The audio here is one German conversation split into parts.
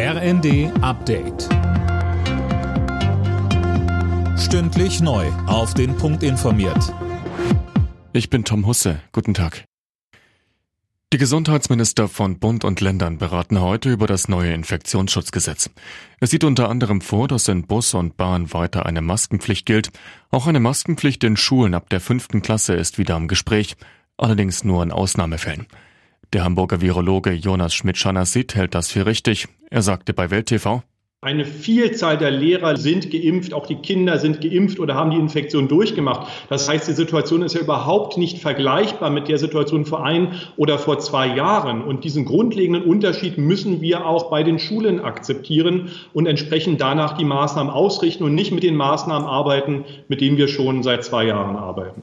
RND Update. Stündlich neu. Auf den Punkt informiert. Ich bin Tom Husse. Guten Tag. Die Gesundheitsminister von Bund und Ländern beraten heute über das neue Infektionsschutzgesetz. Es sieht unter anderem vor, dass in Bus und Bahn weiter eine Maskenpflicht gilt. Auch eine Maskenpflicht in Schulen ab der fünften Klasse ist wieder im Gespräch, allerdings nur in Ausnahmefällen. Der Hamburger Virologe Jonas Schmidt-Schanassit hält das für richtig. Er sagte bei Welt TV, eine Vielzahl der Lehrer sind geimpft, auch die Kinder sind geimpft oder haben die Infektion durchgemacht. Das heißt, die Situation ist ja überhaupt nicht vergleichbar mit der Situation vor ein oder vor zwei Jahren. Und diesen grundlegenden Unterschied müssen wir auch bei den Schulen akzeptieren und entsprechend danach die Maßnahmen ausrichten und nicht mit den Maßnahmen arbeiten, mit denen wir schon seit zwei Jahren arbeiten.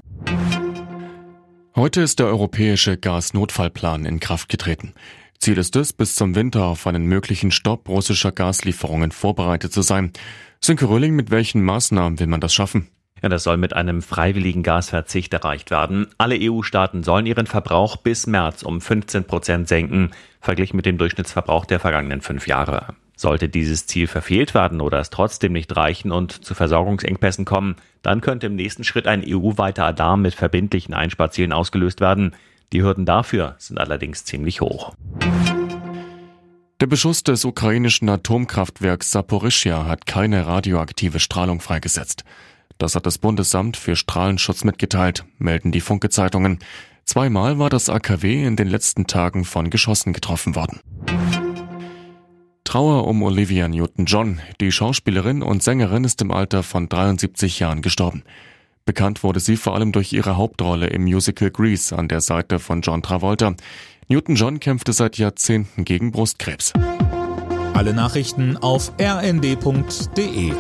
Heute ist der europäische Gasnotfallplan in Kraft getreten. Ziel ist es, bis zum Winter auf einen möglichen Stopp russischer Gaslieferungen vorbereitet zu sein. Sönke Röhling, mit welchen Maßnahmen will man das schaffen? Ja, das soll mit einem freiwilligen Gasverzicht erreicht werden. Alle EU-Staaten sollen ihren Verbrauch bis März um 15 Prozent senken, verglichen mit dem Durchschnittsverbrauch der vergangenen fünf Jahre. Sollte dieses Ziel verfehlt werden oder es trotzdem nicht reichen und zu Versorgungsengpässen kommen, dann könnte im nächsten Schritt ein EU-weiter Alarm mit verbindlichen Einsparzielen ausgelöst werden. Die Hürden dafür sind allerdings ziemlich hoch. Der Beschuss des ukrainischen Atomkraftwerks Saporischia hat keine radioaktive Strahlung freigesetzt. Das hat das Bundesamt für Strahlenschutz mitgeteilt, melden die Funke-Zeitungen. Zweimal war das AKW in den letzten Tagen von Geschossen getroffen worden. Trauer um Olivia Newton-John. Die Schauspielerin und Sängerin ist im Alter von 73 Jahren gestorben. Bekannt wurde sie vor allem durch ihre Hauptrolle im Musical Grease an der Seite von John Travolta. Newton-John kämpfte seit Jahrzehnten gegen Brustkrebs. Alle Nachrichten auf rnd.de